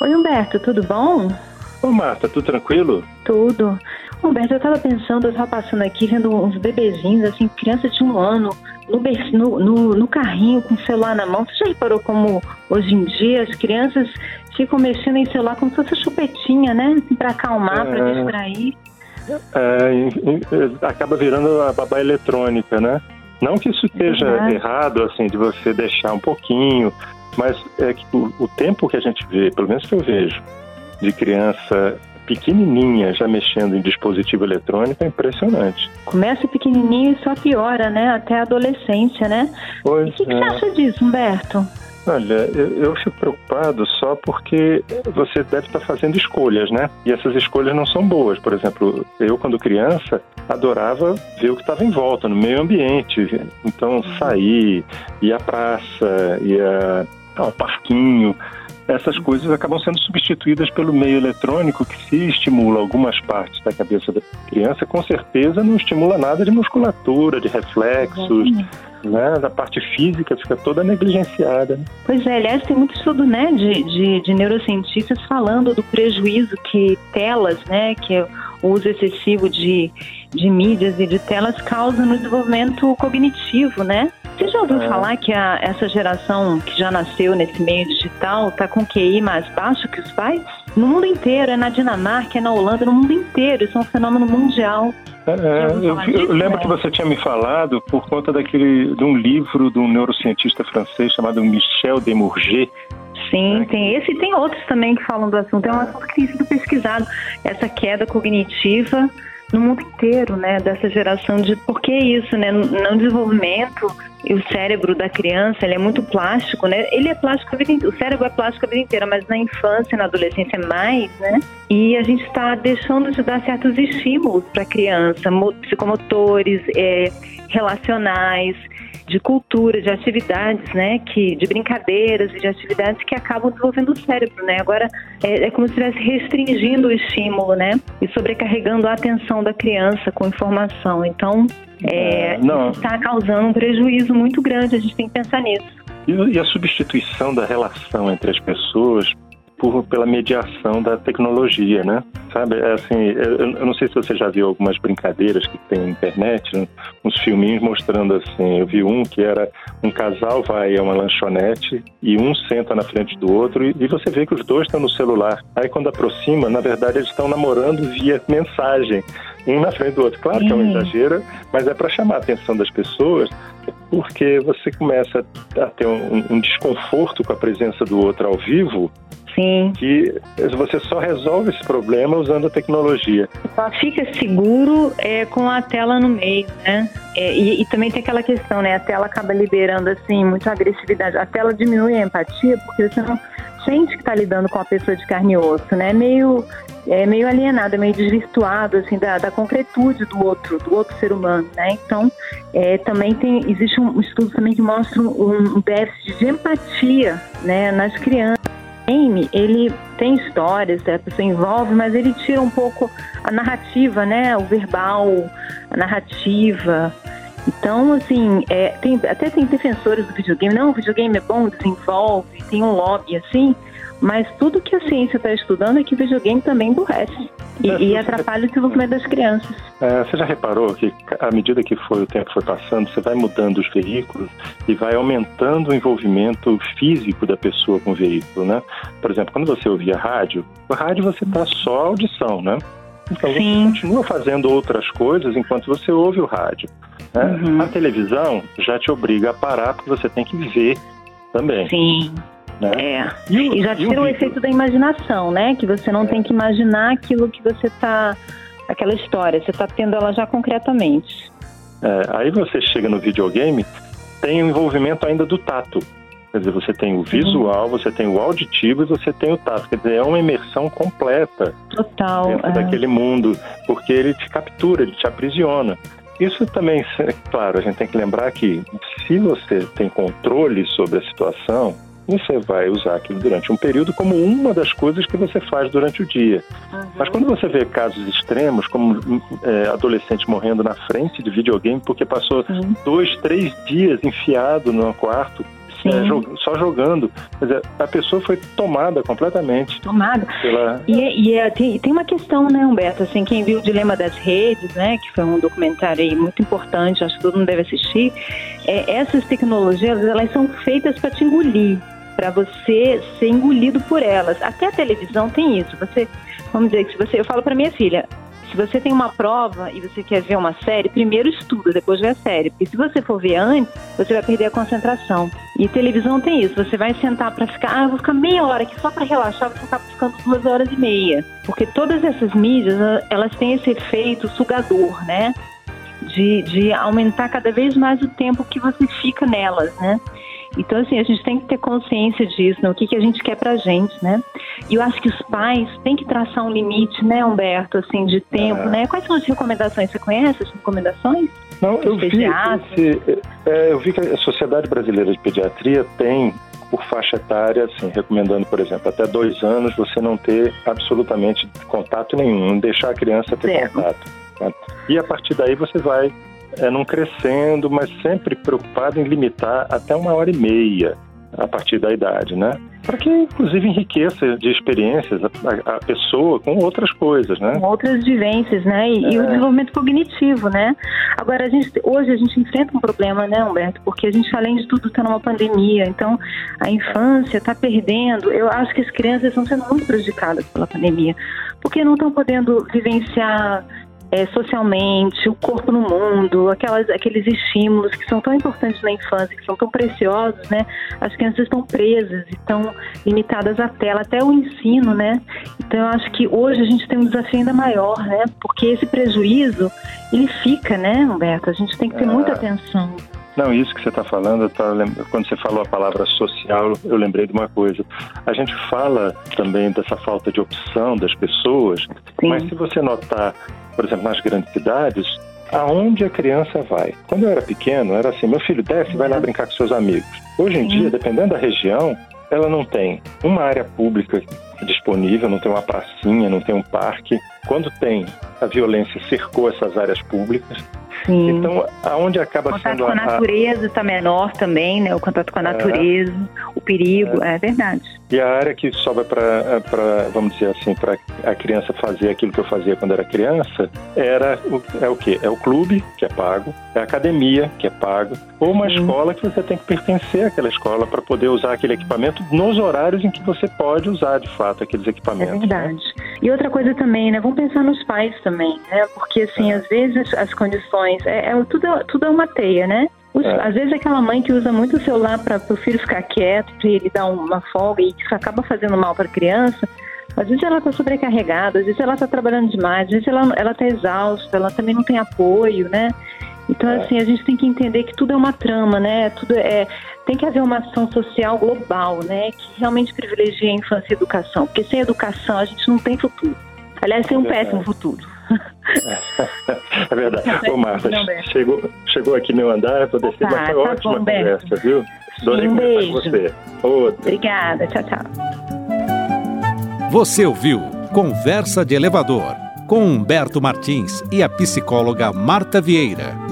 Oi, Humberto, tudo bom? Ô, Marta, tudo tranquilo? Tudo. Humberto, eu tava pensando, eu tava passando aqui vendo uns bebezinhos, assim, crianças de um ano, no, no, no, carrinho com o celular na mão. Você já reparou como hoje em dia as crianças ficam mexendo em celular como se fosse chupetinha, né? Assim, pra acalmar, é, pra distrair. É, acaba virando a babá eletrônica, né? Não que isso esteja é errado, assim, de você deixar um pouquinho, mas é que o, o tempo que a gente vê, pelo menos que eu vejo, de criança pequenininha já mexendo em dispositivo eletrônico é impressionante. Começa pequenininho e só piora, né? Até a adolescência, né? Pois o que, é. que você acha disso, Humberto? Olha, eu, eu, fico preocupado só porque você deve estar fazendo escolhas, né? E essas escolhas não são boas. Por exemplo, eu, quando criança, adorava ver o que estava em volta, no meio ambiente. Então, sair, ir à praça, ir ao parquinho essas coisas acabam sendo substituídas pelo meio eletrônico que se estimula algumas partes da cabeça da criança, com certeza não estimula nada de musculatura, de reflexos, né? Da parte física fica toda negligenciada. Né? Pois é, aliás, tem muito estudo, né, de, de, de neurocientistas falando do prejuízo que telas, né, que é o uso excessivo de, de mídias e de telas causa no desenvolvimento cognitivo, né? Você já ouviu é. falar que a, essa geração que já nasceu nesse meio digital está com QI mais baixo que os pais? No mundo inteiro, é na Dinamarca, é na Holanda, no mundo inteiro. Isso é um fenômeno mundial. É, é eu, eu, lembro que você tinha me falado por conta daquele de um livro de um neurocientista francês chamado Michel Demurger. Sim, né? tem esse e tem outros também que falam do assunto. É um assunto que tem sido pesquisado. Essa queda cognitiva no mundo inteiro, né, dessa geração de por que isso, né, no desenvolvimento e o cérebro da criança, ele é muito plástico, né? Ele é plástico a vida inteira, o cérebro é plástico a vida inteira, mas na infância, na adolescência é mais, né? E a gente está deixando de dar certos estímulos para a criança, psicomotores, é, relacionais, de cultura, de atividades, né, que de brincadeiras e de atividades que acabam desenvolvendo o cérebro, né? Agora é, é como se estivesse restringindo o estímulo, né, e sobrecarregando a atenção da criança com informação. Então, é, é está causando um prejuízo muito grande. A gente tem que pensar nisso. E a substituição da relação entre as pessoas por, pela mediação da tecnologia, né? Sabe, é assim, eu, eu, não sei se você já viu algumas brincadeiras que tem na internet, né? uns filminhos mostrando assim, eu vi um que era um casal vai a uma lanchonete e um senta na frente do outro e, e você vê que os dois estão no celular. Aí quando aproxima, na verdade eles estão namorando via mensagem, um na frente do outro. Claro que é um exagero, mas é para chamar a atenção das pessoas porque você começa a ter um, um desconforto com a presença do outro ao vivo Sim. Que você só resolve esse problema usando a tecnologia. Só fica seguro é, com a tela no meio, né? É, e, e, também tem aquela questão, né? A tela acaba liberando, assim, muita agressividade. A tela diminui a empatia porque você não sente que está lidando com a pessoa de carne e osso, né? Meio, é meio alienado, é meio desvirtuado, assim, da, da concretude do outro, do outro ser humano, né? Então, é, também tem, existe um estudo também que mostra um, um déficit de empatia, né, nas crianças game, ele tem histórias, a pessoa envolve, mas ele tira um pouco a narrativa, né? O verbal, a narrativa. Então, assim, é, tem, até tem defensores do videogame. Não, o videogame é bom, desenvolve, tem um lobby, assim. Mas tudo que a ciência está estudando é que videogame também emburrece e, é, e atrapalha o desenvolvimento das crianças. É, você já reparou que à medida que foi, o tempo foi passando, você vai mudando os veículos e vai aumentando o envolvimento físico da pessoa com o veículo, né? Por exemplo, quando você ouvia rádio, o rádio você está só audição, né? Então Sim. você continua fazendo outras coisas enquanto você ouve o rádio. Né? Uhum. A televisão já te obriga a parar porque você tem que ver também. Sim. Né? É. E, o, e já tira o, o efeito da imaginação, né? Que você não é. tem que imaginar aquilo que você está. aquela história, você está tendo ela já concretamente. É, aí você chega no videogame, tem o envolvimento ainda do tato. Quer dizer, você tem o visual, uhum. você tem o auditivo e você tem o tato. Quer dizer, é uma imersão completa. Total. Dentro é. daquele mundo, porque ele te captura, ele te aprisiona. Isso também, claro, a gente tem que lembrar que se você tem controle sobre a situação, você vai usar aquilo durante um período como uma das coisas que você faz durante o dia. Uhum. Mas quando você vê casos extremos, como é, adolescente morrendo na frente de videogame porque passou dois, três dias enfiado no quarto é, só jogando. Quer dizer, a pessoa foi tomada completamente. Tomada. Pela... E, é, e é, tem, tem uma questão, né, Humberto? Assim, quem viu o Dilema das Redes, né, que foi um documentário aí muito importante, acho que todo mundo deve assistir, é, essas tecnologias, elas são feitas para te engolir, para você ser engolido por elas. Até a televisão tem isso. Você, vamos dizer que se você, eu falo para minha filha, se você tem uma prova e você quer ver uma série, primeiro estuda, depois vê a série. Porque se você for ver antes, você vai perder a concentração. E televisão tem isso. Você vai sentar para ficar, ah, vou ficar meia hora aqui só para relaxar, você acaba ficando duas horas e meia. Porque todas essas mídias, elas têm esse efeito sugador, né? De, de aumentar cada vez mais o tempo que você fica nelas, né? Então, assim, a gente tem que ter consciência disso, né? o que, que a gente quer pra gente, né? E eu acho que os pais têm que traçar um limite, né, Humberto, assim, de tempo, é. né? Quais são as recomendações? Você conhece as recomendações? Não, eu vi, esse, é, eu vi que a Sociedade Brasileira de Pediatria tem por faixa etária, assim, recomendando, por exemplo, até dois anos você não ter absolutamente contato nenhum, deixar a criança ter certo. contato. Tá? E a partir daí você vai é, não crescendo, mas sempre preocupado em limitar até uma hora e meia a partir da idade, né? Para que, inclusive, enriqueça de experiências a, a, pessoa com outras coisas, né? Com outras vivências, né? E, é. e, o desenvolvimento cognitivo, né? Agora, a gente, hoje a gente enfrenta um problema, né, Humberto? Porque a gente, além de tudo, está numa pandemia. Então, a infância está perdendo. Eu acho que as crianças estão sendo muito prejudicadas pela pandemia. Porque não estão podendo vivenciar é, socialmente, o corpo no mundo, aquelas, aqueles estímulos que são tão importantes na infância, que são tão preciosos, né? As crianças estão presas, estão limitadas à tela, até o ensino, né? Então eu acho que hoje a gente tem um desafio ainda maior, né? Porque esse prejuízo, ele fica, né, Humberto? A gente tem que ter muita ah. atenção. Não, isso que você está falando, tá, quando você falou a palavra social, eu lembrei de uma coisa. A gente fala também dessa falta de opção das pessoas, Sim. mas se você notar por exemplo, nas grandes cidades, aonde a criança vai. Quando eu era pequeno, era assim: meu filho desce, vai lá uhum. brincar com seus amigos. Hoje em dia, dependendo da região, ela não tem uma área pública disponível, não tem uma pracinha, não tem um parque. Quando tem, a violência cercou essas áreas públicas. Sim. Então, aonde acaba o sendo contato com a natureza está menor também, né? O contato com a é. natureza, é, o perigo, é. é verdade. E a área que sobra para, vamos dizer assim, para a criança fazer aquilo que eu fazia quando era criança, era o, é o quê? É o clube, que é pago, é a academia, que é pago, ou uma Sim. escola que você tem que pertencer àquela escola para poder usar aquele equipamento nos horários em que você pode usar, de fato, aqueles equipamentos. É verdade. Né? E outra coisa também, né? Vamos pensar nos pais também, né? Porque, assim, é. às vezes as condições, é, é, tudo, tudo é uma teia, né? É. Às vezes aquela mãe que usa muito o celular para o filho ficar quieto, para ele dar uma folga e isso acaba fazendo mal para a criança, às vezes ela está sobrecarregada, às vezes ela está trabalhando demais, às vezes ela está exausta, ela também não tem apoio, né? Então, é. assim, a gente tem que entender que tudo é uma trama, né? Tudo é, tem que haver uma ação social global, né? Que realmente privilegie a infância e a educação. Porque sem educação a gente não tem futuro. Aliás, tem um péssimo futuro. É verdade. Ô, Marta, chegou, chegou aqui meu andar, vou descer, tá, mas foi tá ótima bom, conversa, viu? Adorei um beijo. com você. Outra. Obrigada, tchau, tchau. Você ouviu Conversa de Elevador com Humberto Martins e a psicóloga Marta Vieira.